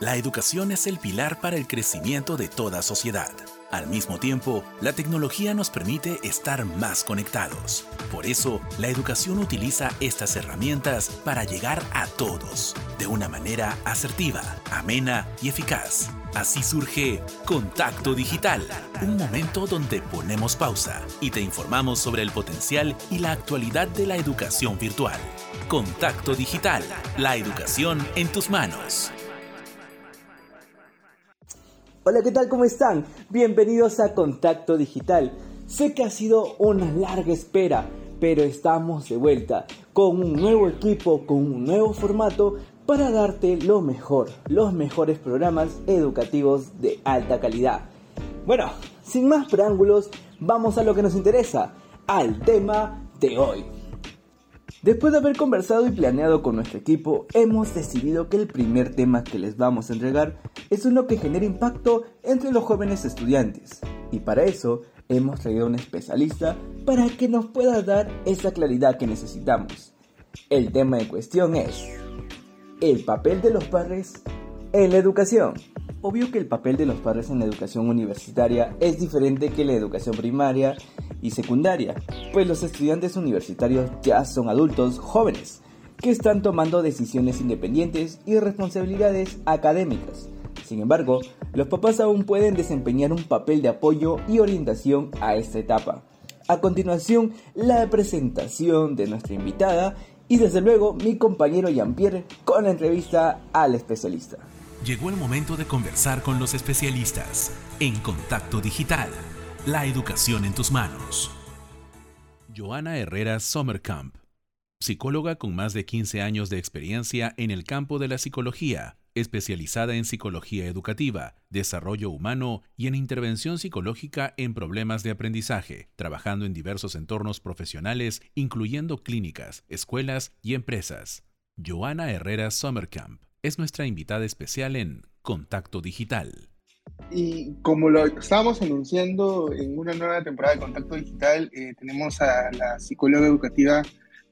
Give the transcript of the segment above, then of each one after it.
La educación es el pilar para el crecimiento de toda sociedad. Al mismo tiempo, la tecnología nos permite estar más conectados. Por eso, la educación utiliza estas herramientas para llegar a todos, de una manera asertiva, amena y eficaz. Así surge Contacto Digital, un momento donde ponemos pausa y te informamos sobre el potencial y la actualidad de la educación virtual. Contacto Digital, la educación en tus manos. Hola, ¿qué tal? ¿Cómo están? Bienvenidos a Contacto Digital. Sé que ha sido una larga espera, pero estamos de vuelta con un nuevo equipo, con un nuevo formato para darte lo mejor, los mejores programas educativos de alta calidad. Bueno, sin más preámbulos, vamos a lo que nos interesa, al tema de hoy. Después de haber conversado y planeado con nuestro equipo, hemos decidido que el primer tema que les vamos a entregar es uno que genere impacto entre los jóvenes estudiantes. Y para eso hemos traído a un especialista para que nos pueda dar esa claridad que necesitamos. El tema en cuestión es el papel de los padres en la educación. Obvio que el papel de los padres en la educación universitaria es diferente que la educación primaria y secundaria, pues los estudiantes universitarios ya son adultos jóvenes que están tomando decisiones independientes y responsabilidades académicas. Sin embargo, los papás aún pueden desempeñar un papel de apoyo y orientación a esta etapa. A continuación, la presentación de nuestra invitada y desde luego mi compañero Jean-Pierre con la entrevista al especialista. Llegó el momento de conversar con los especialistas en Contacto Digital, la educación en tus manos. Joana Herrera Sommerkamp, psicóloga con más de 15 años de experiencia en el campo de la psicología, especializada en psicología educativa, desarrollo humano y en intervención psicológica en problemas de aprendizaje, trabajando en diversos entornos profesionales, incluyendo clínicas, escuelas y empresas. Joana Herrera Sommerkamp es nuestra invitada especial en Contacto Digital. Y como lo estábamos anunciando en una nueva temporada de Contacto Digital, eh, tenemos a la psicóloga educativa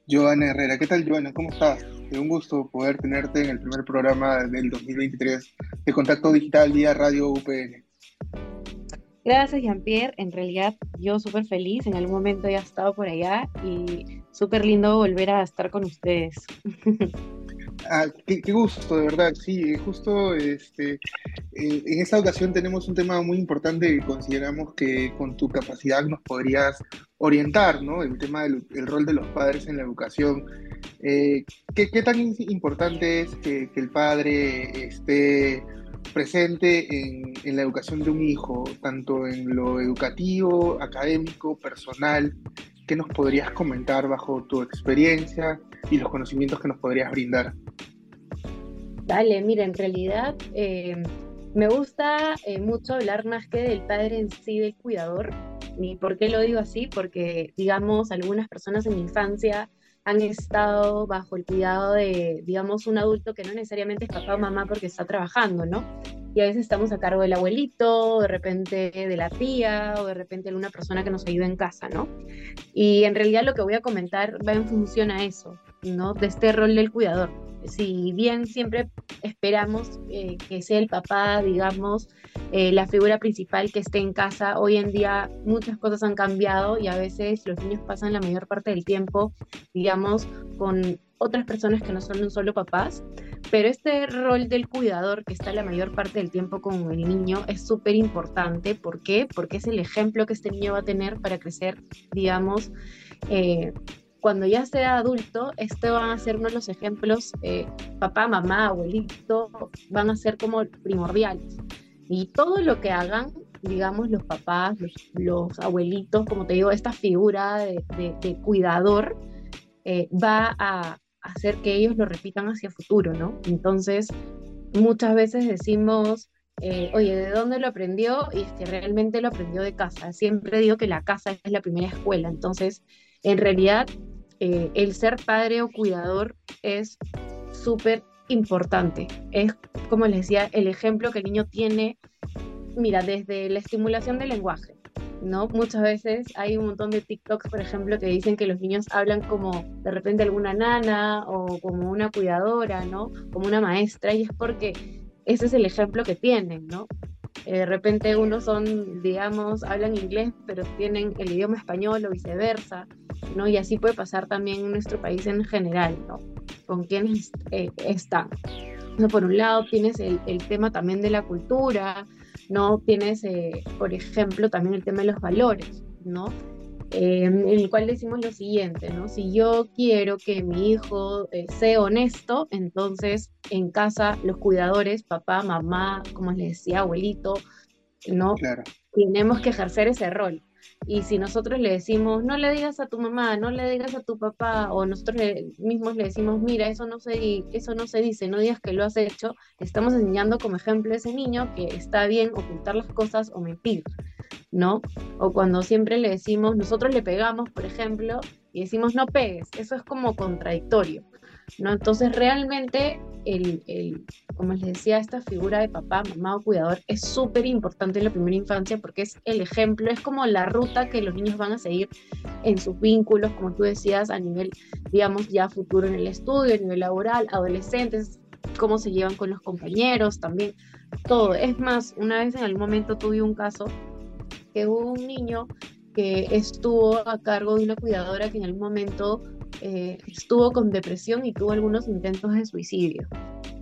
Joana Herrera. ¿Qué tal, Joana? ¿Cómo estás? Es un gusto poder tenerte en el primer programa del 2023 de Contacto Digital vía Radio UPN. Gracias, Jean-Pierre. En realidad, yo súper feliz. En algún momento ya he estado por allá y súper lindo volver a estar con ustedes. Ah, qué, gusto, de verdad. Sí, justo este, eh, en esta ocasión tenemos un tema muy importante que consideramos que con tu capacidad nos podrías orientar, ¿no? El tema del rol de los padres en la educación. Eh, ¿qué, tan importante es que, el padre esté presente en, en, la educación de un hijo, tanto en lo educativo, académico, personal? ¿Qué nos podrías comentar bajo tu experiencia y los conocimientos que nos podrías brindar? Dale, mira, en realidad eh, me gusta eh, mucho hablar más que del padre en sí, del cuidador. ¿Y por qué lo digo así? Porque, digamos, algunas personas en mi infancia han estado bajo el cuidado de, digamos, un adulto que no necesariamente es papá o mamá porque está trabajando, ¿no? Y a veces estamos a cargo del abuelito, de repente de la tía, o de repente de una persona que nos ayuda en casa, ¿no? Y en realidad lo que voy a comentar va en función a eso, ¿no? De este rol del cuidador si bien siempre esperamos eh, que sea el papá, digamos, eh, la figura principal que esté en casa, hoy en día muchas cosas han cambiado y a veces los niños pasan la mayor parte del tiempo, digamos, con otras personas que no son un solo papás, pero este rol del cuidador que está la mayor parte del tiempo con el niño es súper importante. ¿Por qué? Porque es el ejemplo que este niño va a tener para crecer, digamos, eh, cuando ya sea adulto, este van a ser uno de los ejemplos, eh, papá, mamá, abuelito, van a ser como primordiales. Y todo lo que hagan, digamos, los papás, los, abuelitos, como te digo, esta figura de, cuidador, eh, va a hacer que ellos lo repitan hacia futuro, ¿no? Entonces, muchas veces decimos, eh, oye, ¿de dónde lo aprendió? Y es que realmente lo aprendió de casa. Siempre digo que la casa es la primera escuela. Entonces, en realidad, eh, el ser padre o cuidador es súper importante. Es, como les decía, el ejemplo que el niño tiene, mira, desde la estimulación del lenguaje. ¿No? Muchas veces hay un montón de TikToks, por ejemplo, que dicen que los niños hablan como de repente alguna nana o como una cuidadora, ¿no? Como una maestra, y es porque ese es el ejemplo que tienen, ¿no? Eh, de repente unos son, digamos, hablan inglés, pero tienen el idioma español o viceversa, ¿no? Y así puede pasar también en nuestro país en general, ¿no? Con quienes eh, están. por un lado tienes el, el, tema también de la cultura, ¿no? Tienes, eh, por ejemplo, también el tema de los valores, ¿no? en el cual decimos lo siguiente, ¿no? Si yo quiero que mi hijo sea honesto, entonces en casa los cuidadores, papá, mamá, como les decía, abuelito, ¿no? Claro. Tenemos que ejercer ese rol. Y si nosotros le decimos, no le digas a tu mamá, no le digas a tu papá, o nosotros mismos le decimos, mira, eso no, se, eso no se dice, no digas que lo has hecho, estamos enseñando como ejemplo a ese niño que está bien ocultar las cosas o mentir, ¿no? O cuando siempre le decimos, nosotros le pegamos, por ejemplo, y decimos, no pegues, eso es como contradictorio. ¿No? Entonces realmente, el, el, como les decía, esta figura de papá, mamá o cuidador es súper importante en la primera infancia porque es el ejemplo, es como la ruta que los niños van a seguir en sus vínculos, como tú decías, a nivel, digamos, ya futuro en el estudio, a nivel laboral, adolescentes, cómo se llevan con los compañeros, también todo. Es más, una vez en algún momento tuve un caso que hubo un niño que estuvo a cargo de una cuidadora que en algún momento eh, estuvo con depresión y tuvo algunos intentos de suicidio.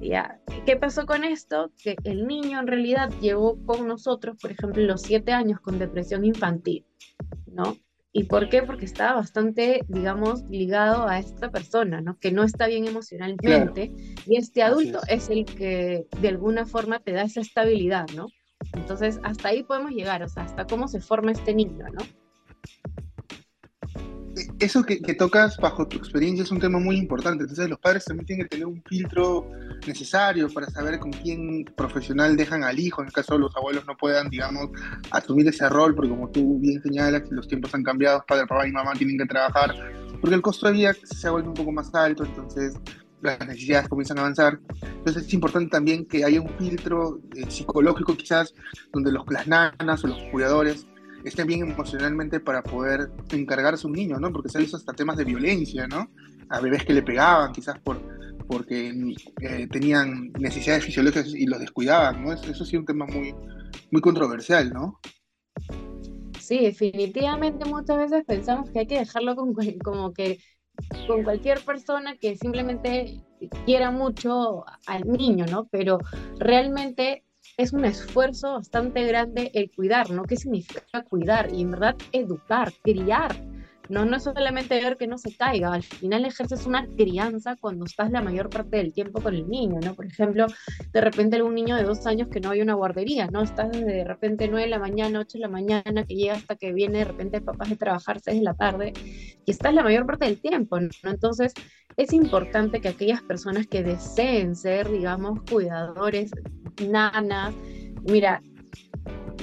¿Ya? ¿Qué pasó con esto? Que el niño en realidad llevó con nosotros, por ejemplo, los siete años con depresión infantil, ¿no? ¿Y por qué? Porque estaba bastante, digamos, ligado a esta persona, ¿no? Que no está bien emocionalmente. Y este adulto es. es. el que de alguna forma te da esa estabilidad, ¿no? Entonces, hasta ahí podemos llegar, o sea, hasta cómo se forma este niño, ¿no? Eso que, tocas bajo tu experiencia es un tema muy importante. Entonces los padres también tienen que tener un filtro necesario para saber con quién profesional dejan al hijo. En el caso de los abuelos no puedan, digamos, asumir ese rol, porque como tú bien señalas, los tiempos han cambiado, padre, papá y mamá tienen que trabajar, porque el costo de vida se ha vuelto un poco más alto, entonces las necesidades comienzan a avanzar. Entonces es importante también que haya un filtro eh, psicológico quizás, donde los, las nanas o los cuidadores estén bien emocionalmente para poder encargarse a un niño, ¿no? Porque se visto hasta temas de violencia, ¿no? A bebés que le pegaban, quizás por porque eh, tenían necesidades fisiológicas y los descuidaban, ¿no? Eso, sí es un tema muy, muy controversial, ¿no? Sí, definitivamente muchas veces pensamos que hay que dejarlo con, como que con cualquier persona que simplemente quiera mucho al niño, ¿no? Pero realmente es un esfuerzo bastante grande el cuidar, ¿no? ¿Qué significa cuidar? Y en verdad educar, criar. No, no es solamente ver que no se caiga, al final ejerces una crianza cuando estás la mayor parte del tiempo con el niño, ¿no? Por ejemplo, de repente algún niño de dos años que no hay una guardería, ¿no? Estás desde de repente nueve de la mañana, ocho de la mañana, que llega hasta que viene de repente papás de trabajar seis de la tarde, y estás la mayor parte del tiempo, ¿no? Entonces, es importante que aquellas personas que deseen ser, digamos, cuidadores, nanas, mira,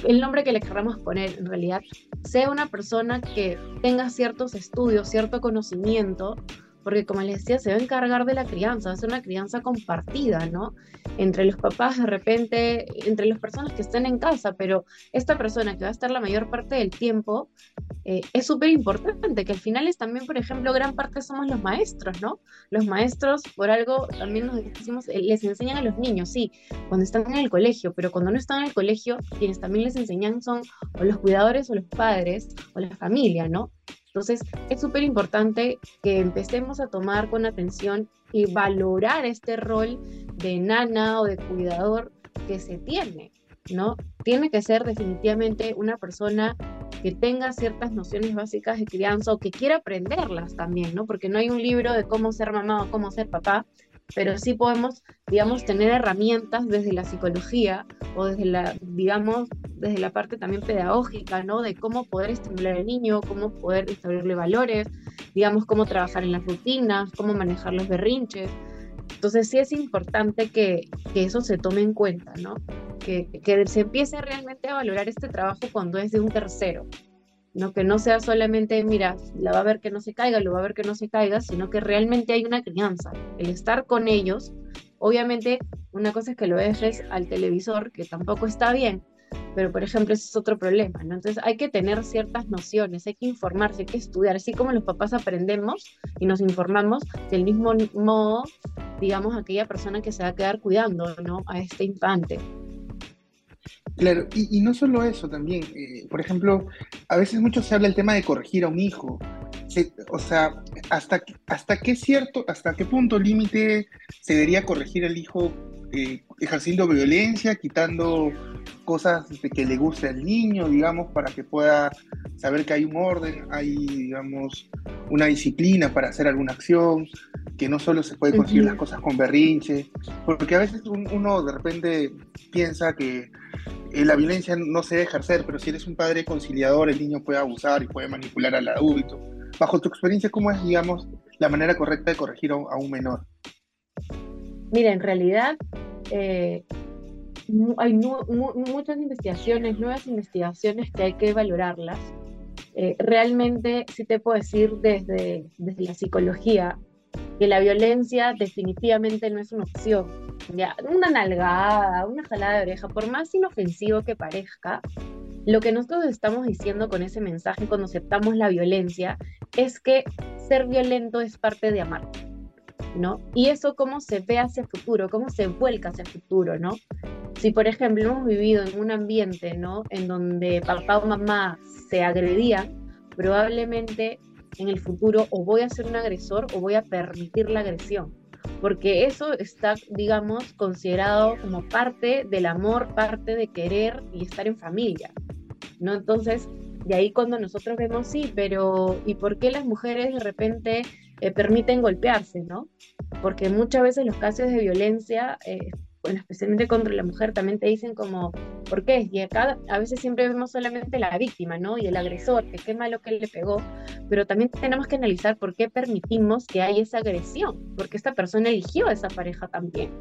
el nombre que le queramos poner en realidad, sea una persona que tenga ciertos estudios, cierto conocimiento, porque como les decía, se va a encargar de la crianza, va a ser una crianza compartida, ¿no? Entre los papás de repente, entre las personas que estén en casa, pero esta persona que va a estar la mayor parte del tiempo eh, es súper importante, que al final es también, por ejemplo, gran parte somos los maestros, ¿no? Los maestros, por algo, también nos decimos, eh, les enseñan a los niños, sí, cuando están en el colegio, pero cuando no están en el colegio, quienes también les enseñan son o los cuidadores o los padres o la familia, ¿no? Entonces, es súper importante que empecemos a tomar con atención y valorar este rol de nana o de cuidador que se tiene, ¿no? Tiene que ser definitivamente una persona que tenga ciertas nociones básicas de crianza o que quiera aprenderlas también, ¿no? Porque no hay un libro de cómo ser mamá o cómo ser papá, pero sí podemos, digamos, tener herramientas desde la psicología o desde la, digamos, desde la parte también pedagógica, ¿no? De cómo poder estimular al niño, cómo poder establecerle valores, digamos, cómo trabajar en las rutinas, cómo manejar los berrinches. Entonces sí es importante que, que eso se tome en cuenta, ¿no? Que, que se empiece realmente a valorar este trabajo cuando es de un tercero, ¿no? Que no sea solamente, mira, la va a ver que no se caiga, lo va a ver que no se caiga, sino que realmente hay una crianza. El estar con ellos, obviamente, una cosa es que lo dejes al televisor, que tampoco está bien, pero por ejemplo ese es otro problema. Entonces hay que tener ciertas nociones, hay que informarse, hay que estudiar, así como los papás aprendemos y nos informamos, del mismo modo, digamos, aquella persona que se va a quedar cuidando, ¿no? A este infante. Claro, y, no solo eso también, eh, por ejemplo, a veces mucho se habla del tema de corregir a un hijo, o sea, hasta, hasta qué cierto, hasta qué punto límite se debería corregir al hijo eh, ejerciendo violencia, quitando cosas de que le guste al niño, digamos, para que pueda saber que hay un orden, hay, digamos, una disciplina para hacer alguna acción, que no solo se puede conseguir las cosas con berrinche, porque a veces uno de repente piensa que eh, la violencia no se debe ejercer, pero si eres un padre conciliador, el niño puede abusar y puede manipular al adulto. Bajo tu experiencia, ¿cómo es, digamos, la manera correcta de corregir a un menor? Mira, en realidad eh, hay muchas investigaciones, nuevas investigaciones que hay que valorarlas. Eh, realmente sí te puedo decir desde, desde la psicología que la violencia definitivamente no es una opción. Ya, una nalgada, una jalada de oreja, por más inofensivo que parezca, lo que nosotros estamos diciendo con ese mensaje cuando aceptamos la violencia es que ser violento es parte de amar. ¿No? Y eso cómo se ve hacia el futuro, cómo se vuelca hacia el futuro, ¿no? Si, por ejemplo, hemos vivido en un ambiente, ¿no? En donde papá o mamá se agredían, probablemente en el futuro o voy a ser un agresor o voy a permitir la agresión, porque eso está, digamos, considerado como parte del amor, parte de querer y estar en familia, ¿no? Entonces, de ahí cuando nosotros vemos, sí, pero ¿y por qué las mujeres de repente eh, permiten golpearse, ¿no? Porque muchas veces los casos de violencia, eh, especialmente contra la mujer, también te dicen como, ¿por qué? Y acá a veces siempre vemos solamente la víctima, ¿no? Y el agresor, que qué malo que le pegó, pero también tenemos que analizar por qué permitimos que haya esa agresión, porque esta persona eligió a esa pareja también.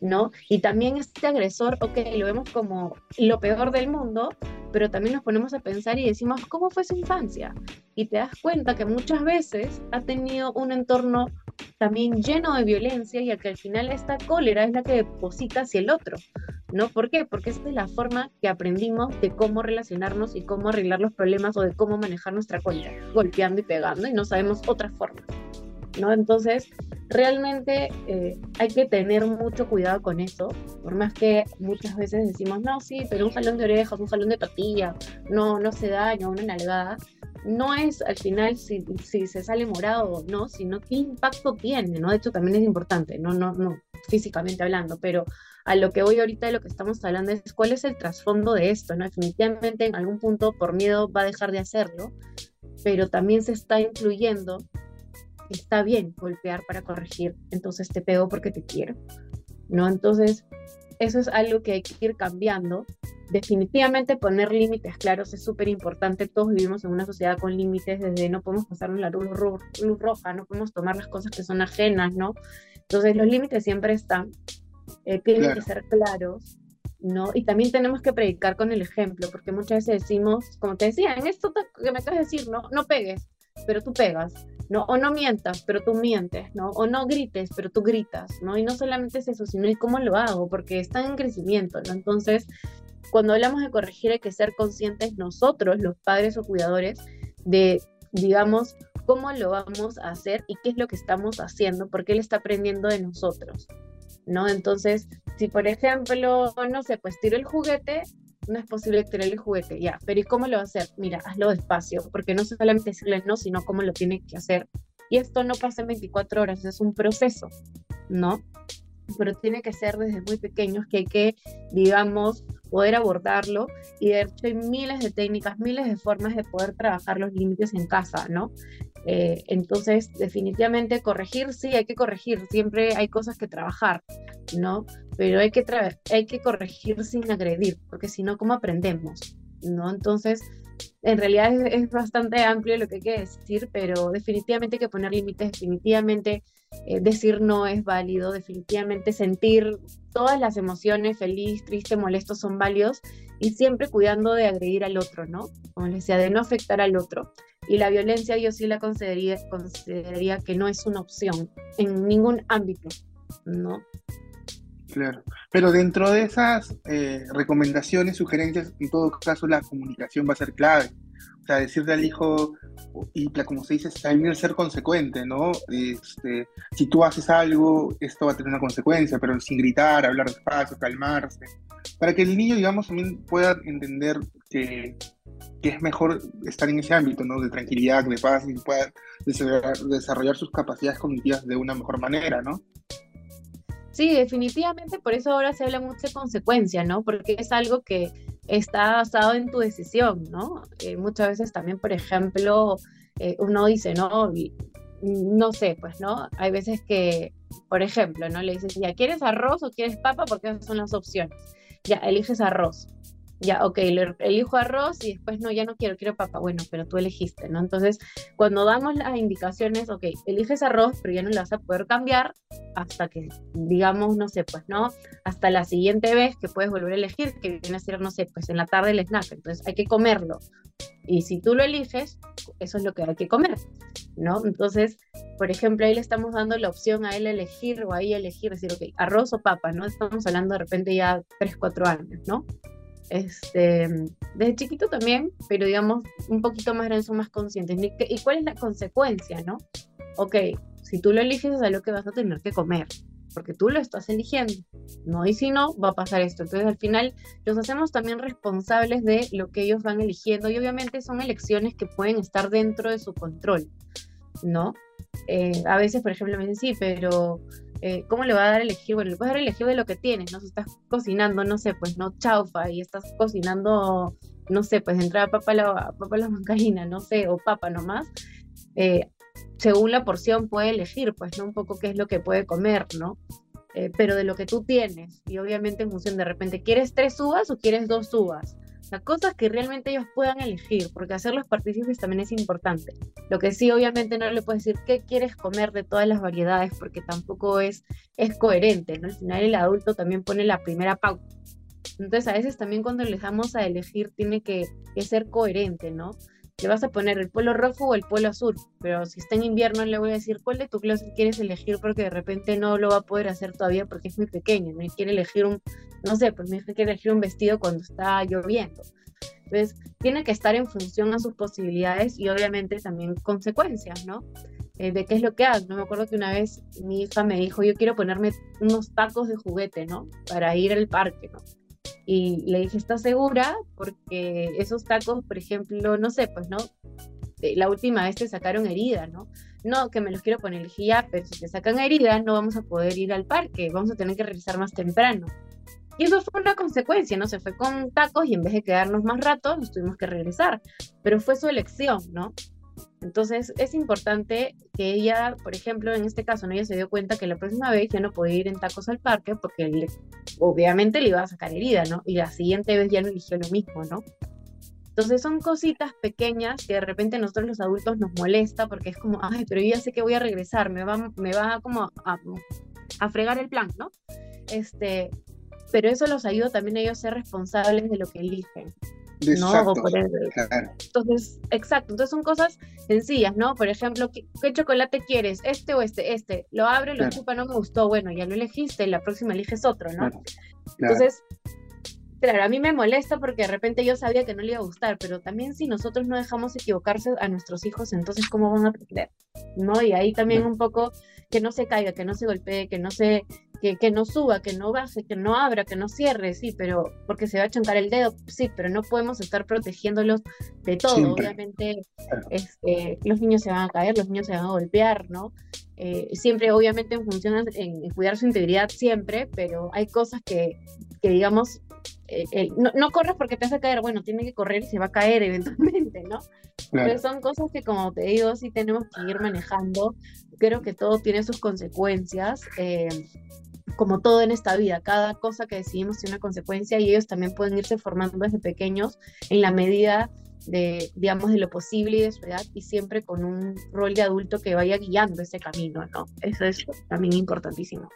¿no? Y también este agresor, ok, lo vemos como lo peor del mundo, pero también nos ponemos a pensar y decimos, ¿cómo fue su infancia? Y te das cuenta que muchas veces ha tenido un entorno también lleno de violencia y al que al final esta cólera es la que deposita hacia el otro, ¿no? ¿Por qué? Porque esta es la forma que aprendimos de cómo relacionarnos y cómo arreglar los problemas o de cómo manejar nuestra cólera, golpeando y pegando y no sabemos otra forma. ¿no? Entonces, realmente eh, hay que tener mucho cuidado con eso, por más que muchas veces decimos, no, sí, pero un jalón de orejas, un jalón de tortilla, no, no se daña, una nalgada. No es al final si, se sale morado o no, sino qué impacto tiene, ¿no? De hecho, también es importante, no, no, no, físicamente hablando, pero a lo que voy ahorita de lo que estamos hablando es cuál es el trasfondo de esto, ¿no? Definitivamente en algún punto por miedo va a dejar de hacerlo, pero también se está incluyendo está bien golpear para corregir, entonces te pego porque te quiero, ¿no? Entonces, eso es algo que hay que ir cambiando. Definitivamente poner límites claros es súper importante. Todos vivimos en una sociedad con límites, desde no podemos pasar la luz, luz roja, no podemos tomar las cosas que son ajenas, ¿no? Entonces los límites siempre están, eh, tienen que ser claros, ¿no? Y también tenemos que predicar con el ejemplo, porque muchas veces decimos, como te decía, en esto que me acabas de decir, no, no pegues, pero tú pegas. ¿No? O no mientas, pero tú mientes, ¿no? O no grites, pero tú gritas, ¿no? Y no solamente es eso, sino y cómo lo hago, porque están en crecimiento, ¿no? Entonces, cuando hablamos de corregir hay que ser conscientes nosotros, los padres o cuidadores, de, digamos, cómo lo vamos a hacer y qué es lo que estamos haciendo, porque él está aprendiendo de nosotros, ¿no? Entonces, si por ejemplo, no sé, pues tiro el juguete, no es posible tirar el juguete, ya, pero ¿y cómo lo va a hacer? Mira, hazlo despacio, porque no solamente decirle no, sino cómo lo tiene que hacer. Y esto no pasa en 24 horas, es un proceso, ¿no? Pero tiene que ser desde muy pequeños que hay que, digamos, poder abordarlo. Y de hecho hay miles de técnicas, miles de formas de poder trabajar los límites en casa, ¿no? Eh, entonces, definitivamente corregir, sí, hay que corregir, siempre hay cosas que trabajar, ¿no? Pero hay que, hay que corregir sin agredir, porque si no, ¿cómo aprendemos? ¿No? Entonces, en realidad es, bastante amplio lo que hay que decir, pero definitivamente hay que poner límites, definitivamente eh, decir no es válido, definitivamente sentir todas las emociones, feliz, triste, molesto, son válidos y siempre cuidando de agredir al otro, ¿no? Como les decía, de no afectar al otro. Y la violencia yo sí la consideraría, consideraría que no es una opción en ningún ámbito, ¿no? Claro, pero dentro de esas eh, recomendaciones, sugerencias, en todo caso la comunicación va a ser clave. O sea, decirle al hijo, y como se dice, también ser consecuente, ¿no? Este, si tú haces algo, esto va a tener una consecuencia, pero sin gritar, hablar despacio, calmarse, para que el niño, digamos, también pueda entender que, que es mejor estar en ese ámbito, ¿no? De tranquilidad, de paz, y pueda desarrollar, desarrollar sus capacidades cognitivas de una mejor manera, ¿no? Sí, definitivamente, por eso ahora se habla mucho de consecuencia, ¿no? Porque es algo que está basado en tu decisión, ¿no? Eh, muchas veces también, por ejemplo, eh, uno dice, no, no sé, pues, ¿no? Hay veces que, por ejemplo, ¿no? Le dices, ya, ¿quieres arroz o quieres papa? Porque esas son las opciones. Ya, eliges arroz ya, ok, elijo arroz y después no, ya no quiero, quiero papa. Bueno, pero tú elegiste, ¿no? Entonces, cuando damos las indicaciones, ok, eliges arroz, pero ya no lo vas a poder cambiar hasta que, digamos, no sé, pues, ¿no? Hasta la siguiente vez que puedes volver a elegir, que viene a ser, no sé, pues en la tarde el snack. Entonces, hay que comerlo. Y si tú lo eliges, eso es lo que hay que comer, ¿no? Entonces, por ejemplo, ahí le estamos dando la opción a él elegir o ahí elegir, decir, ok, arroz o papa, ¿no? Estamos hablando de repente ya 3, 4 años, ¿no? Este, desde chiquito también, pero digamos, un poquito más grandes son más conscientes. ¿Y cuál es la consecuencia, no? Ok, si tú lo eliges es algo que vas a tener que comer, porque tú lo estás eligiendo, ¿no? Y si no, va a pasar esto. Entonces, al final, los hacemos también responsables de lo que ellos van eligiendo y obviamente son elecciones que pueden estar dentro de su control, ¿no? Eh, a veces, por ejemplo, me dicen, sí, pero eh, ¿cómo le va a dar elegir? Bueno, le puedes dar elegir de lo que tienes, ¿no? Si estás cocinando, no sé, pues no chaufa y estás cocinando, no sé, pues entrada papa la, papa la mancarina, no sé, o papa nomás, eh, según la porción puede elegir, pues, ¿no? Un poco qué es lo que puede comer, ¿no? Eh, pero de lo que tú tienes, y obviamente en función de repente, ¿quieres tres uvas o quieres dos uvas? Sea, cosas que realmente ellos puedan elegir, porque hacerlos partícipes también es importante. Lo que sí, obviamente, no le puedes decir qué quieres comer de todas las variedades, porque tampoco es, es coherente, ¿no? Al final el adulto también pone la primera pauta. Entonces, a veces también cuando les damos a elegir, tiene que, que ser coherente, ¿no? le vas a poner el polo rojo o el polo azul, pero si está en invierno le voy a decir cuál de tu clase quieres elegir porque de repente no lo va a poder hacer todavía porque es muy pequeño, no quiere elegir un, no sé, pues mi hija quiere elegir un vestido cuando está lloviendo. Entonces, tiene que estar en función a sus posibilidades y obviamente también consecuencias, ¿no? Eh, de qué es lo que hago. No me acuerdo que una vez mi hija me dijo, yo quiero ponerme unos tacos de juguete, ¿no? Para ir al parque, ¿no? Y le dije, ¿estás segura? Porque esos tacos, por ejemplo, no sé, pues, ¿no? La última vez te sacaron herida, ¿no? No, que me los quiero poner. Le dije, pero si te sacan herida, no vamos a poder ir al parque, vamos a tener que regresar más temprano. Y eso fue una consecuencia, ¿no? Se fue con tacos y en vez de quedarnos más rato, nos tuvimos que regresar. Pero fue su elección, ¿no? Entonces es importante que ella, por ejemplo, en este caso, ¿no? ella se dio cuenta que la próxima vez ya no podía ir en tacos al parque porque obviamente le iba a sacar herida, ¿no? Y la siguiente vez ya no eligió lo mismo, ¿no? Entonces son cositas pequeñas que de repente nosotros los adultos nos molesta porque es como, ay, pero yo ya sé que voy a regresar, me va, me va como a, a fregar el plan, ¿no? Este, pero eso los ayuda también a ellos a ser responsables de lo que eligen. ¿no? Entonces, exacto, entonces son cosas sencillas, ¿no? Por ejemplo, ¿qué, chocolate quieres? ¿Este o este? Este. Lo abre, lo chupa, no me gustó, bueno, ya lo elegiste, la próxima eliges otro, ¿no? Entonces, claro, a mí me molesta porque de repente yo sabía que no le iba a gustar, pero también si nosotros no dejamos equivocarse a nuestros hijos, entonces ¿cómo van a aprender? ¿No? Y ahí también un poco que no se caiga, que no se golpee, que no se que, no suba, que no baje, que no abra, que no cierre, sí, pero porque se va a chancar el dedo, sí, pero no podemos estar protegiéndolos de todo. Obviamente, este, los niños se van a caer, los niños se van a golpear, ¿no? Eh, siempre, obviamente, en función en, cuidar su integridad, siempre, pero hay cosas que, que digamos, eh, no, no, corres porque te vas a caer, bueno, tiene que correr y se va a caer eventualmente, ¿no? Pero son cosas que, como te digo, sí tenemos que ir manejando. Creo que todo tiene sus consecuencias. Eh, como todo en esta vida, cada cosa que decidimos tiene una consecuencia y ellos también pueden irse formando desde pequeños en la medida de, digamos, de lo posible y de su edad y siempre con un rol de adulto que vaya guiando ese camino, ¿no? Eso es también importantísimo.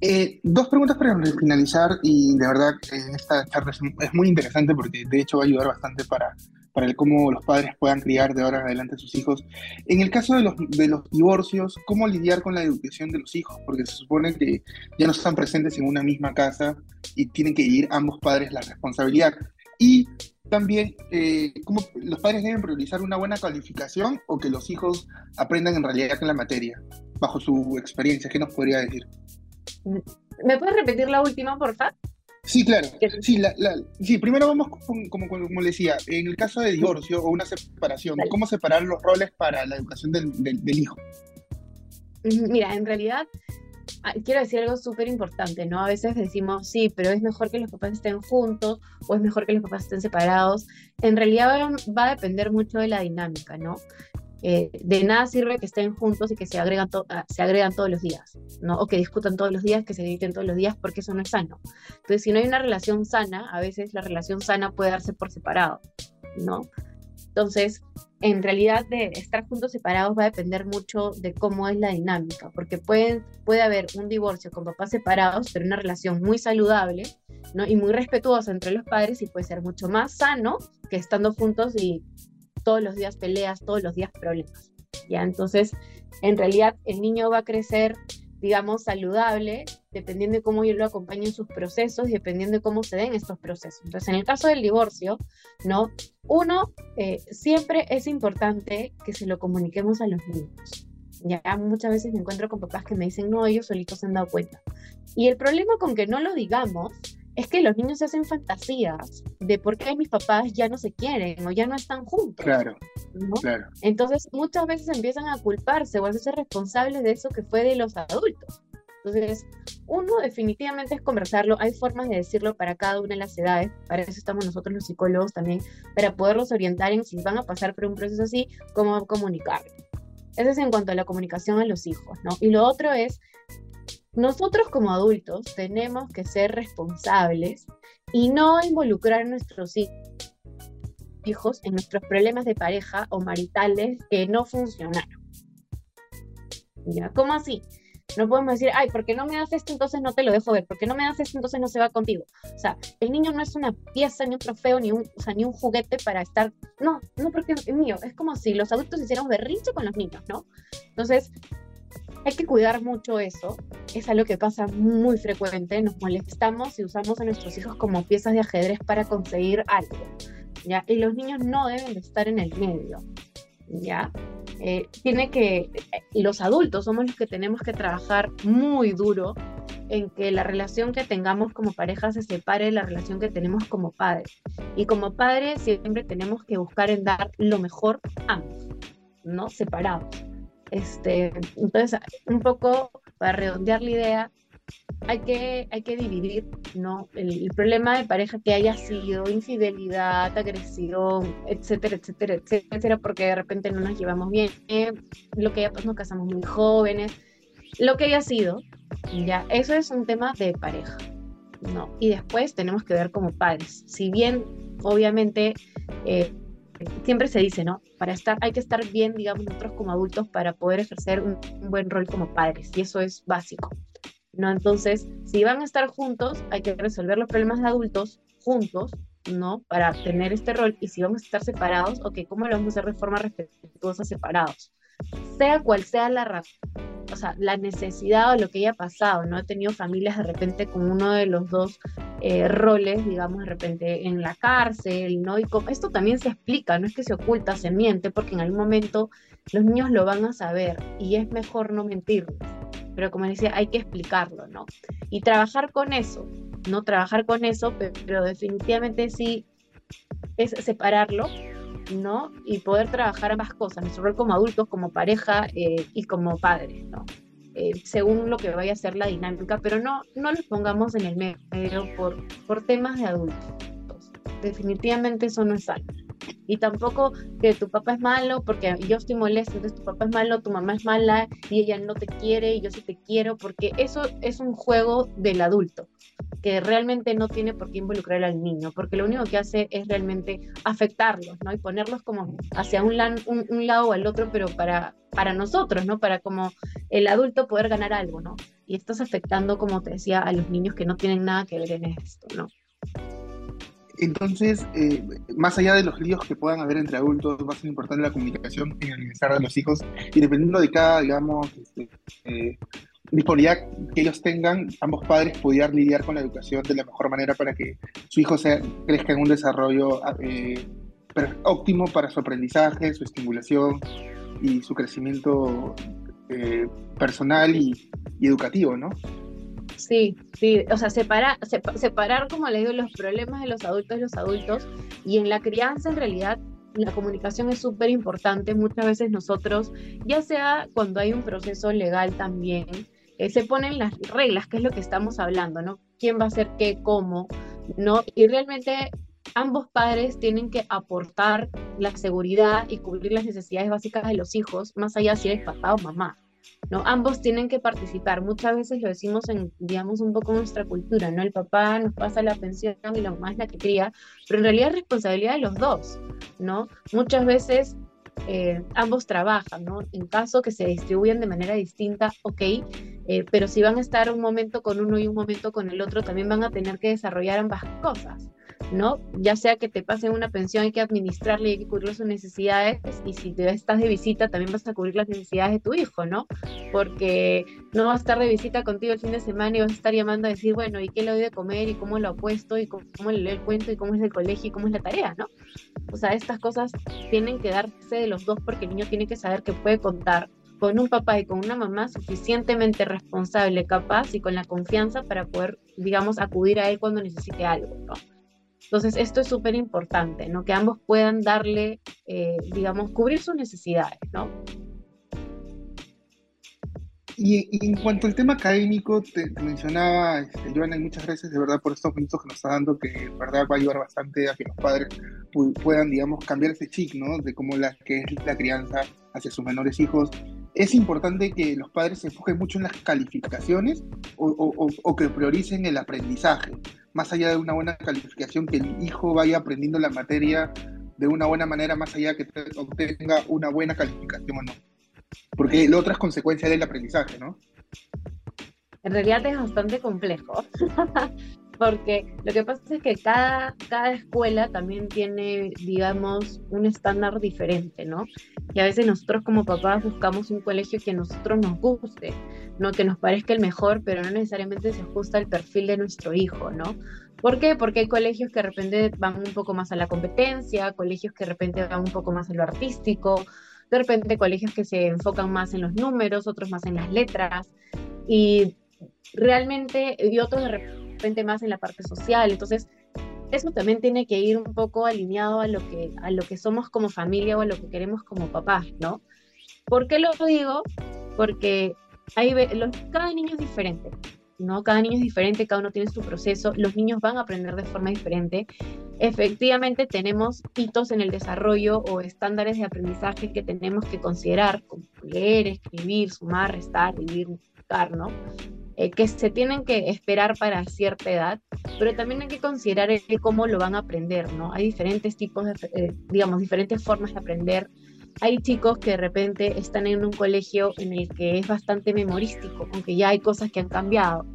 Eh, dos preguntas para finalizar y de verdad esta charla es muy interesante porque de hecho va a ayudar bastante para, para el cómo los padres puedan criar de ahora en adelante a sus hijos. En el caso de los, de los divorcios, ¿cómo lidiar con la educación de los hijos? Porque se supone que ya no están presentes en una misma casa y tienen que ir ambos padres la responsabilidad. Y también, eh, ¿cómo los padres deben priorizar una buena calificación o que los hijos aprendan en realidad en la materia, bajo su experiencia? ¿Qué nos podría decir? ¿Me puedes repetir la última, por favor? Sí, claro. Sí, sí primero vamos, como, como, le decía, en el caso de divorcio o una separación, ¿cómo separar los roles para la educación del, del, hijo? Mira, en realidad, ah, quiero decir algo súper importante, ¿no? A veces decimos, sí, pero es mejor que los papás estén juntos o es mejor que los papás estén separados. En realidad va a depender mucho de la dinámica, ¿no? Eh, de nada sirve que estén juntos y que se agregan, ah, se agregan todos los días, ¿no? O que discutan todos los días, que se griten todos los días, porque eso no es sano. Entonces, si no hay una relación sana, a veces la relación sana puede darse por separado, ¿no? Entonces, en realidad de estar juntos separados va a depender mucho de cómo es la dinámica, porque pueden, puede haber un divorcio con papás separados, pero una relación muy saludable. Y muy respetuosa entre los padres y puede ser mucho más sano que estando juntos y todos los días peleas, todos los días problemas. ¿ya? Entonces, en realidad el niño va a crecer, digamos, saludable, dependiendo de cómo yo lo acompañe en sus procesos y dependiendo de cómo se den estos procesos. Entonces, en el caso del divorcio, ¿no? Uno, eh, siempre es importante que se lo comuniquemos a los niños. Ya muchas veces me encuentro con papás que me dicen, no, ellos solitos se han dado cuenta. Y el problema con que no lo digamos es que los niños se hacen fantasías de por qué mis papás ya no se quieren o ya no están juntos. Claro. claro. Entonces, muchas veces empiezan a culparse o a ser responsables de eso que fue de los adultos. Entonces, uno definitivamente es conversarlo. Hay formas de decirlo para cada una de las edades. Para eso estamos nosotros los psicólogos también, para poderlos orientar en si van a pasar por un proceso así, cómo comunicarlo. Eso es en cuanto a la comunicación a los hijos, ¿no? Y lo otro es nosotros como adultos tenemos que ser responsables y no involucrar a nuestros hijos en nuestros problemas de pareja o maritales que no funcionaron. ¿Ya? ¿Cómo así? No podemos decir, ay, porque no me das esto, entonces no te lo dejo ver, porque no me das esto, entonces no se va contigo. O sea, el niño no es una pieza, ni un trofeo, ni un, o sea, ni un juguete para estar. No, no porque es mío. Es como si los adultos hicieran berrinche con los niños, ¿no? Entonces, hay que cuidar mucho eso. Es algo que pasa muy frecuente. Nos molestamos y usamos a nuestros hijos como piezas de ajedrez para conseguir algo. ¿ya? Y los niños no deben de estar en el medio. ¿ya? Eh, tiene que, los adultos somos los que tenemos que trabajar muy duro en que la relación que tengamos como pareja se separe de la relación que tenemos como padres. Y como padres siempre tenemos que buscar en dar lo mejor ambos, ¿no? Separados. Este, entonces, un poco para redondear la idea, hay que, hay que dividir ¿no? El, problema de pareja que haya sido infidelidad, agresión, etcétera, etcétera, etcétera, porque de repente no nos llevamos bien, lo que ya pues nos casamos muy jóvenes, lo que haya sido, ya, eso es un tema de pareja, ¿no? Y después tenemos que ver como padres, si bien obviamente eh, siempre se dice, ¿no? Para estar, hay que estar bien, digamos, nosotros como adultos para poder ejercer un, buen rol como padres, y eso es básico, ¿no? Entonces, si van a estar juntos, hay que resolver los problemas de adultos juntos, ¿no? Para tener este rol, y si vamos a estar separados, ok, ¿cómo lo vamos a hacer de forma respetuosa separados? Sea cual sea la razón, o sea, la necesidad o lo que haya pasado, ¿no? He tenido familias de repente con uno de los dos eh, roles, digamos, de repente en la cárcel, ¿no? Esto también se explica, no es que se oculta, se miente, porque en algún momento los niños lo van a saber y es mejor no mentirles. Pero como decía, hay que explicarlo, ¿no? Y trabajar con eso, no trabajar con eso, pero definitivamente sí es separarlo ¿no? Y poder trabajar ambas cosas, nuestro rol como adultos, como pareja eh, y como padres, ¿no? Eh, según lo que vaya a ser la dinámica, pero no, no los pongamos en el medio por, por temas de adultos. Definitivamente eso no es sano. Y tampoco que tu papá es malo porque yo estoy molesta, entonces tu papá es malo, tu mamá es mala y ella no te quiere y yo sí te quiero, porque eso es un juego del adulto que realmente no tiene por qué involucrar al niño, porque lo único que hace es realmente afectarlos, ¿no? Y ponerlos como hacia un, un, lado o al otro, pero para, para nosotros, ¿no? Para como el adulto poder ganar algo, ¿no? Y estás afectando, como te decía, a los niños que no tienen nada que ver en esto, ¿no? Entonces, eh, más allá de los líos que puedan haber entre adultos, va a ser importante la comunicación en el bienestar de los hijos y dependiendo de cada, digamos, este, eh, disponibilidad que ellos tengan, ambos padres pudieran lidiar con la educación de la mejor manera para que su hijo sea, crezca en un desarrollo eh, óptimo para su aprendizaje, su estimulación y su crecimiento eh, personal y, educativo, ¿no? Sí, sí, o sea, separar, separar, como les digo, los problemas de los adultos y los adultos, y en la crianza en realidad la comunicación es súper importante. Muchas veces nosotros, ya sea cuando hay un proceso legal también, eh, se ponen las reglas, que es lo que estamos hablando, ¿no? ¿Quién va a hacer qué, cómo? ¿No? Y realmente ambos padres tienen que aportar la seguridad y cubrir las necesidades básicas de los hijos, más allá si eres papá o mamá. ¿No? Ambos tienen que participar. Muchas veces lo decimos en, digamos, un poco nuestra cultura, ¿no? El papá nos pasa la pensión y la mamá es la que cría, pero en realidad es responsabilidad de los dos, ¿no? Muchas veces eh, ambos trabajan, ¿no? En caso que se distribuyan de manera distinta, ok, eh, pero si van a estar un momento con uno y un momento con el otro, también van a tener que desarrollar ambas cosas. ¿No? Ya sea que te pasen una pensión, hay que administrarle y hay que cubrir sus necesidades, y si te estás de visita, también vas a cubrir las necesidades de tu hijo, ¿no? Porque no va a estar de visita contigo el fin de semana y vas a estar llamando a decir, bueno, ¿y qué le doy de comer? ¿Y cómo lo puesto? ¿Y cómo, le leo el cuento? ¿Y cómo es el colegio? ¿Y cómo es la tarea? ¿no? O sea, estas cosas tienen que darse de los dos porque el niño tiene que saber que puede contar con un papá y con una mamá suficientemente responsable, capaz y con la confianza para poder, digamos, acudir a él cuando necesite algo, ¿no? Entonces, esto es súper importante, ¿no? Que ambos puedan darle, eh, digamos, cubrir sus necesidades, ¿no? Y, en cuanto al tema académico, te, mencionaba, este, Joana, y muchas gracias de verdad por estos minutos que nos está dando, que de verdad va a ayudar bastante a que los padres puedan, digamos, cambiar ese chip, ¿no? De cómo la, que es la crianza hacia sus menores hijos. Es importante que los padres se enfoquen mucho en las calificaciones o, o que prioricen el aprendizaje más allá de una buena calificación, que el hijo vaya aprendiendo la materia de una buena manera, más allá que obtenga una buena calificación o no. Porque lo otro es consecuencia del aprendizaje, ¿no? En realidad es bastante complejo, porque lo que pasa es que cada, cada escuela también tiene, digamos, un estándar diferente, ¿no? Y a veces nosotros como papás buscamos un colegio que a nosotros nos guste, ¿no? Que nos parezca el mejor, pero no necesariamente se ajusta al perfil de nuestro hijo, ¿no? ¿Por qué? Porque hay colegios que de repente van un poco más a la competencia, colegios que de repente van un poco más a lo artístico, de repente colegios que se enfocan más en los números, otros más en las letras, y realmente, y otros de repente más en la parte social. Entonces, eso también tiene que ir un poco alineado a lo que, a lo que somos como familia o a lo que queremos como papás, ¿no? ¿Por qué lo digo? Porque cada niño es diferente, ¿no? Cada niño es diferente, cada uno tiene su proceso, los niños van a aprender de forma diferente. Efectivamente, tenemos hitos en el desarrollo o estándares de aprendizaje que tenemos que considerar, como leer, escribir, sumar, restar, vivir, multiplicar, ¿no? Eh, que se tienen que esperar para cierta edad, pero también hay que considerar cómo lo van a aprender, ¿no? Hay diferentes tipos de, eh, digamos, diferentes formas de aprender hay chicos que de repente están en un colegio en el que es bastante memorístico, aunque ya hay cosas que han cambiado,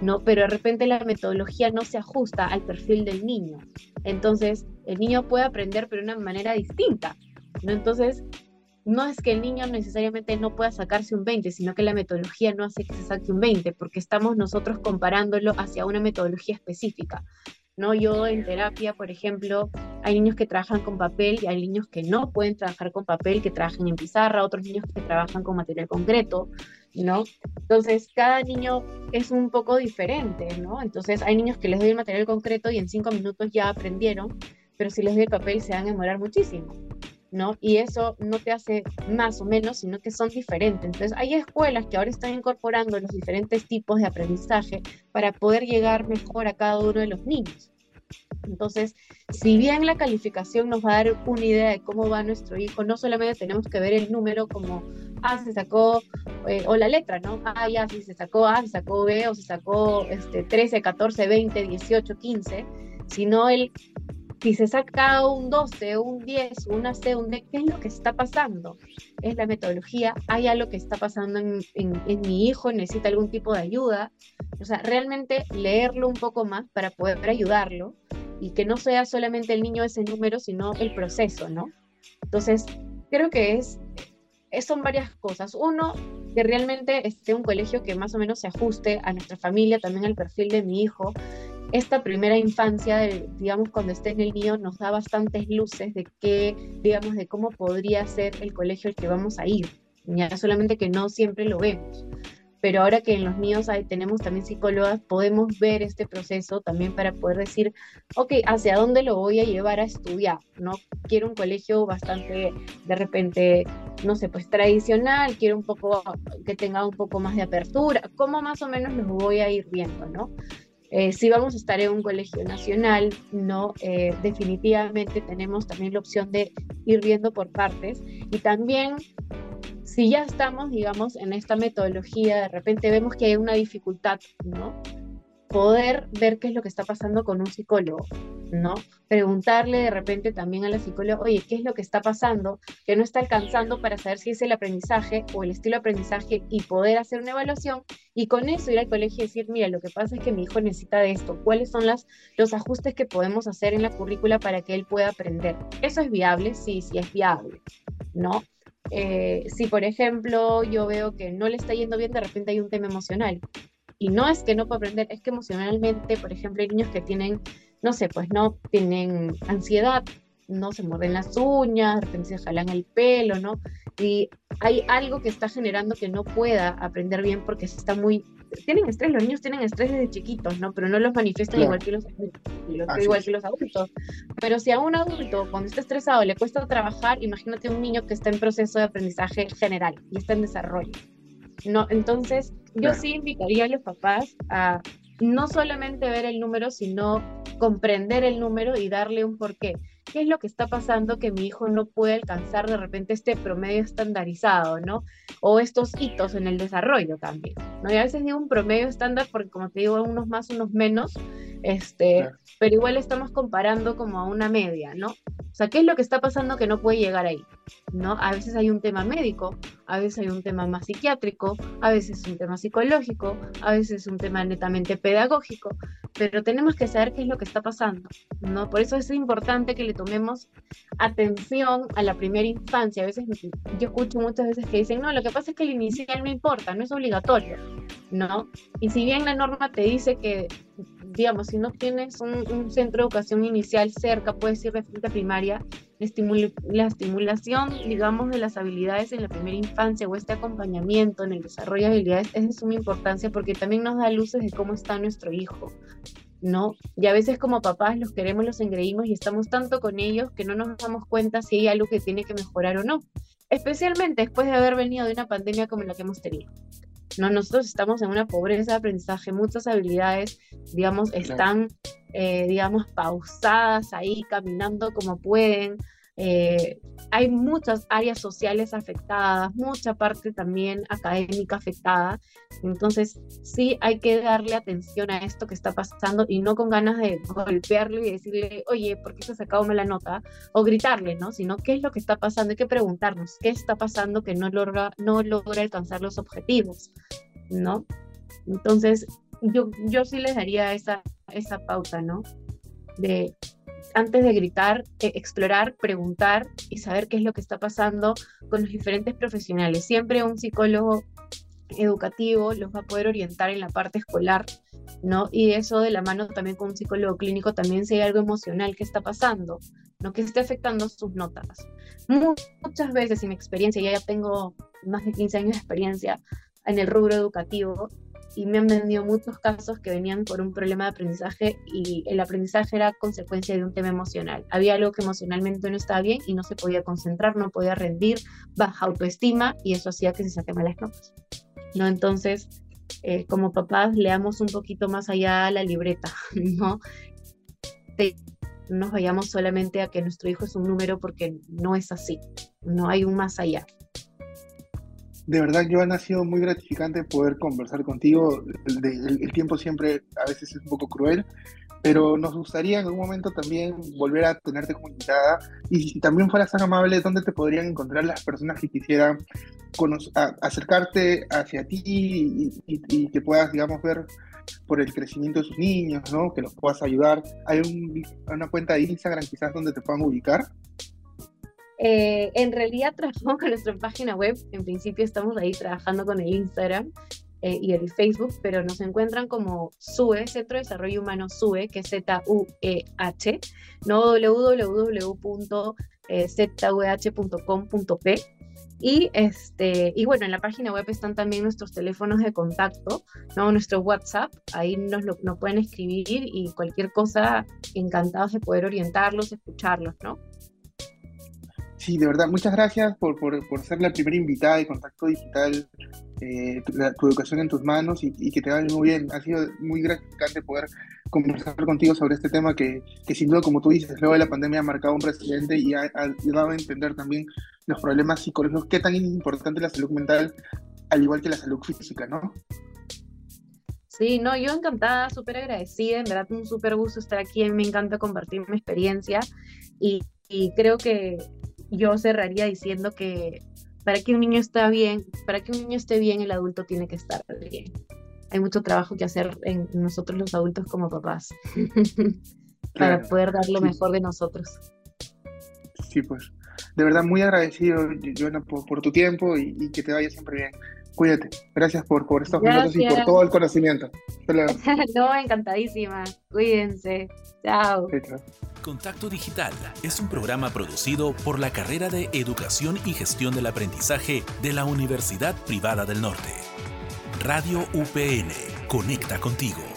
¿no? Pero de repente la metodología no se ajusta al perfil del niño. Entonces, el niño puede aprender, pero de una manera distinta, ¿no? Entonces, no es que el niño necesariamente no pueda sacarse un 20, sino que la metodología no hace que se saque un 20, porque estamos nosotros comparándolo hacia una metodología específica. ¿no? Yo en terapia, por ejemplo, hay niños que trabajan con papel y hay niños que no pueden trabajar con papel, que trabajan en pizarra, otros niños que trabajan con material concreto, ¿no? Entonces, cada niño es un poco diferente, ¿no? Entonces, hay niños que les doy el material concreto y en cinco minutos ya aprendieron, pero si les doy el papel se van a demorar muchísimo. ¿No? Y eso no te hace más o menos, sino que son diferentes. Entonces, hay escuelas que ahora están incorporando los diferentes tipos de aprendizaje para poder llegar mejor a cada uno de los niños. Entonces, si bien la calificación nos va a dar una idea de cómo va nuestro hijo, no solamente tenemos que ver el número como, ah, se sacó, eh, o la letra, ¿no? Ah, ya, si se sacó A, se sacó B, o se sacó este, 13, 14, 20, 18, 15, sino el si se saca un 12, un 10, una C, un D, ¿qué es lo que está pasando? Es la metodología, hay algo que está pasando en, mi hijo, necesita algún tipo de ayuda. O sea, realmente leerlo un poco más para poder ayudarlo y que no sea solamente el niño ese número, sino el proceso, ¿no? Entonces, creo que es, son varias cosas. Uno, que realmente esté un colegio que más o menos se ajuste a nuestra familia, también al perfil de mi hijo. Esta primera infancia, digamos, cuando esté en el niño, nos da bastantes luces de qué, digamos, de cómo podría ser el colegio al que vamos a ir. Ya solamente que no siempre lo vemos pero ahora que en los niños hay, tenemos también psicólogas, podemos ver este proceso también para poder decir, ok, ¿hacia dónde lo voy a llevar a estudiar? ¿no? Quiero un colegio bastante, de repente, no sé, pues tradicional, quiero un poco que tenga un poco más de apertura, ¿cómo más o menos lo voy a ir viendo? ¿no? Eh, si vamos a estar en un colegio nacional, no, eh, definitivamente tenemos también la opción de ir viendo por partes. Y también si ya estamos, digamos, en esta metodología, de repente vemos que hay una dificultad, ¿no? Poder ver qué es lo que está pasando con un psicólogo, ¿no? Preguntarle de repente también a la psicóloga, oye, ¿qué es lo que está pasando? Que no está alcanzando para saber si es el aprendizaje o el estilo de aprendizaje y poder hacer una evaluación y con eso ir al colegio y decir, mira, lo que pasa es que mi hijo necesita de esto, ¿cuáles son las, los ajustes que podemos hacer en la currícula para que él pueda aprender? ¿Eso es viable? Sí, sí es viable, ¿no? Eh, si, por ejemplo, yo veo que no le está yendo bien, de repente hay un tema emocional. Y no es que no pueda aprender, es que emocionalmente, por ejemplo, hay niños que tienen, no sé, pues no, tienen ansiedad, no se mueven las uñas, de repente se jalan el pelo, ¿no? Y hay algo que está generando que no pueda aprender bien porque está muy tienen estrés, los niños tienen estrés desde chiquitos, ¿no? Pero no los manifiestan igual, que los, igual que los adultos. Pero si a un adulto, cuando está estresado, le cuesta trabajar, imagínate un niño que está en proceso de aprendizaje general y está en desarrollo. No, entonces, yo sí invitaría a los papás a no solamente ver el número, sino comprender el número y darle un porqué. ¿Qué es lo que está pasando que mi hijo no puede alcanzar de repente este promedio estandarizado, ¿no? O estos hitos en el desarrollo también, ¿no? Y a veces digo un promedio estándar porque como te digo, unos más, unos menos, este, pero igual estamos comparando como a una media, ¿no? O sea, ¿qué es lo que está pasando que no puede llegar ahí? ¿No? A veces hay un tema médico, a veces hay un tema más psiquiátrico, a veces un tema psicológico, a veces un tema netamente pedagógico, pero tenemos que saber qué es lo que está pasando, ¿no? Por eso es importante que le tomemos atención a la primera infancia. A veces yo escucho muchas veces que dicen, no, lo que pasa es que el inicial no importa, no es obligatorio, ¿no? Y si bien la norma te dice que digamos, si no tienes un, centro de educación inicial cerca, puedes ir de frente a primaria, la estimulación, digamos, de las habilidades en la primera infancia o este acompañamiento en el desarrollo de habilidades es de suma importancia porque también nos da luces de cómo está nuestro hijo, ¿no? Y a veces como papás los queremos, los engreímos y estamos tanto con ellos que no nos damos cuenta si hay algo que tiene que mejorar o no, especialmente después de haber venido de una pandemia como la que hemos tenido. ¿No? Nosotros estamos en una pobreza de aprendizaje, muchas habilidades, digamos, están, eh, digamos, pausadas ahí, caminando como pueden, eh, hay muchas áreas sociales afectadas, mucha parte también académica afectada. Entonces, sí hay que darle atención a esto que está pasando y no con ganas de golpearle y decirle, oye, ¿por qué se sacado mala nota? O gritarle, ¿no? Sino, ¿qué es lo que está pasando? Hay que preguntarnos, ¿qué está pasando que no logra, no logra alcanzar los objetivos? ¿No? Entonces, yo, yo sí les daría esa, esa pauta, ¿no? De antes de gritar, eh, explorar, preguntar y saber qué es lo que está pasando con los diferentes profesionales. Siempre un psicólogo educativo los va a poder orientar en la parte escolar, ¿no? Y eso de la mano también con un psicólogo clínico, también si hay algo emocional que está pasando, ¿no? Que esté afectando sus notas. Muchas veces en mi experiencia, ya, ya tengo más de 15 años de experiencia en el rubro educativo, y me han vendido muchos casos que venían por un problema de aprendizaje y el aprendizaje era consecuencia de un tema emocional. Había algo que emocionalmente no estaba bien y no se podía concentrar, no podía rendir, baja autoestima y eso hacía que se saquen malas notas. ¿no? Entonces, eh, como papás, leamos un poquito más allá la libreta, ¿no? no nos vayamos solamente a que nuestro hijo es un número porque no es así, no hay un más allá de verdad, Joan, ha sido muy gratificante poder conversar contigo. El, tiempo siempre a veces es un poco cruel, pero nos gustaría en algún momento también volver a tenerte como invitada. Y si también fueras tan amable, ¿dónde te podrían encontrar las personas que quisieran acercarte hacia ti y, que puedas, digamos, ver por el crecimiento de sus niños, ¿no? Que los puedas ayudar. ¿Hay una cuenta de Instagram quizás donde te puedan ubicar? Eh, en realidad trabajamos con nuestra página web, en principio estamos ahí trabajando con el Instagram eh, y el Facebook, pero nos encuentran como SUE, Centro de Desarrollo Humano SUE, que es Z-U-E-H, no www.zueh.com.p. Y, este, y bueno, en la página web están también nuestros teléfonos de contacto, ¿no? nuestro WhatsApp, ahí nos, lo, nos pueden escribir y cualquier cosa, encantados de poder orientarlos, escucharlos, ¿no? Sí, de verdad, muchas gracias por, por, por ser la primera invitada de Contacto Digital, eh, tu, educación en tus manos y, que te vaya muy bien. Ha sido muy gratificante poder conversar contigo sobre este tema que, que, sin duda, como tú dices, luego de la pandemia ha marcado un precedente y ha, ayudado a entender también los problemas psicológicos, qué tan importante la salud mental, al igual que la salud física, ¿no? Sí, no, yo encantada, súper agradecida, en verdad un súper gusto estar aquí, me encanta compartir mi experiencia y creo que yo cerraría diciendo que para que un niño esté bien, para que un niño esté bien, el adulto tiene que estar bien. Hay mucho trabajo que hacer en nosotros los adultos como papás para poder dar lo mejor de nosotros. Sí, pues. De verdad, muy agradecido, Joana, por, tu tiempo y, que te vaya siempre bien. Cuídate. Gracias por, por estos minutos y por todo el conocimiento. no, encantadísima. Cuídense. Chao. Contacto Digital es un programa producido por la carrera de Educación y Gestión del Aprendizaje de la Universidad Privada del Norte. Radio UPN, conecta contigo.